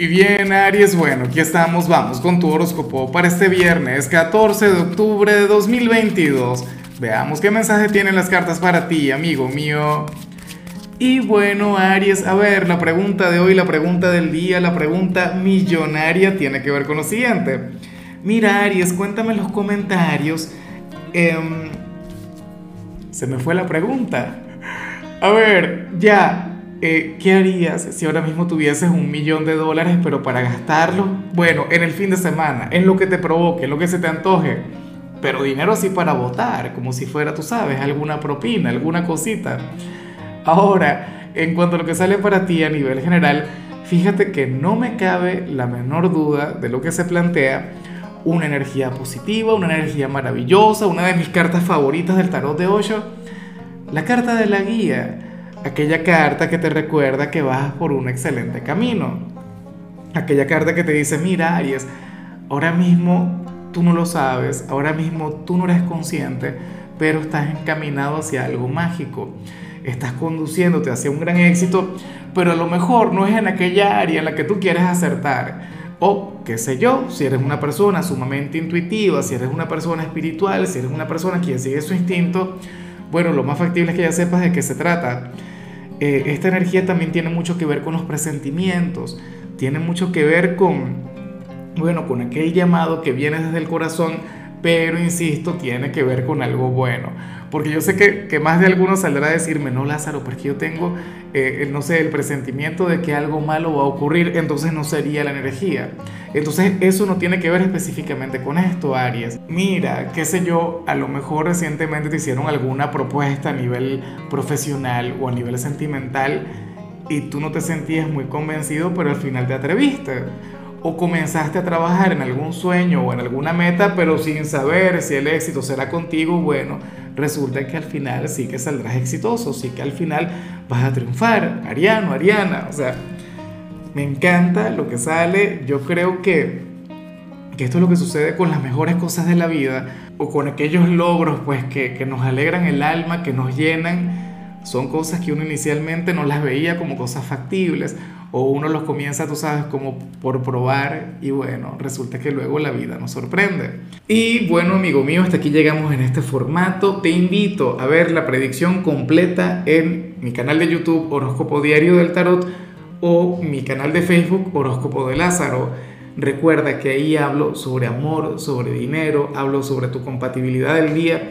Y bien, Aries, bueno, aquí estamos, vamos con tu horóscopo para este viernes 14 de octubre de 2022. Veamos qué mensaje tienen las cartas para ti, amigo mío. Y bueno, Aries, a ver, la pregunta de hoy, la pregunta del día, la pregunta millonaria tiene que ver con lo siguiente. Mira, Aries, cuéntame en los comentarios. Em, se me fue la pregunta. A ver, ya, eh, ¿qué harías si ahora mismo tuvieses un millón de dólares, pero para gastarlo? Bueno, en el fin de semana, en lo que te provoque, en lo que se te antoje. Pero dinero así para votar, como si fuera, tú sabes, alguna propina, alguna cosita. Ahora, en cuanto a lo que sale para ti a nivel general, fíjate que no me cabe la menor duda de lo que se plantea. Una energía positiva, una energía maravillosa, una de mis cartas favoritas del tarot de Osho. La carta de la guía aquella carta que te recuerda que vas por un excelente camino. Aquella carta que te dice, mira Aries, ahora mismo tú no lo sabes, ahora mismo tú no eres consciente, pero estás encaminado hacia algo mágico. Estás conduciéndote hacia un gran éxito, pero a lo mejor no es en aquella área en la que tú quieres acertar. O, qué sé yo, si eres una persona sumamente intuitiva, si eres una persona espiritual, si eres una persona que sigue su instinto, bueno, lo más factible es que ya sepas de qué se trata. Eh, esta energía también tiene mucho que ver con los presentimientos, tiene mucho que ver con, bueno, con aquel llamado que viene desde el corazón, pero insisto, tiene que ver con algo bueno. Porque yo sé que, que más de alguno saldrá a decirme, no Lázaro, porque yo tengo, eh, no sé, el presentimiento de que algo malo va a ocurrir, entonces no sería la energía. Entonces eso no tiene que ver específicamente con esto, Aries. Mira, qué sé yo, a lo mejor recientemente te hicieron alguna propuesta a nivel profesional o a nivel sentimental y tú no te sentías muy convencido, pero al final te atreviste. O comenzaste a trabajar en algún sueño o en alguna meta, pero sin saber si el éxito será contigo, bueno, resulta que al final sí que saldrás exitoso, sí que al final vas a triunfar, Ariano, Ariana, o sea, me encanta lo que sale. Yo creo que, que esto es lo que sucede con las mejores cosas de la vida o con aquellos logros pues que, que nos alegran el alma, que nos llenan. Son cosas que uno inicialmente no las veía como cosas factibles o uno los comienza, tú sabes, como por probar y bueno, resulta que luego la vida nos sorprende. Y bueno, amigo mío, hasta aquí llegamos en este formato. Te invito a ver la predicción completa en mi canal de YouTube Horóscopo Diario del Tarot o mi canal de Facebook Horóscopo de Lázaro. Recuerda que ahí hablo sobre amor, sobre dinero, hablo sobre tu compatibilidad del día.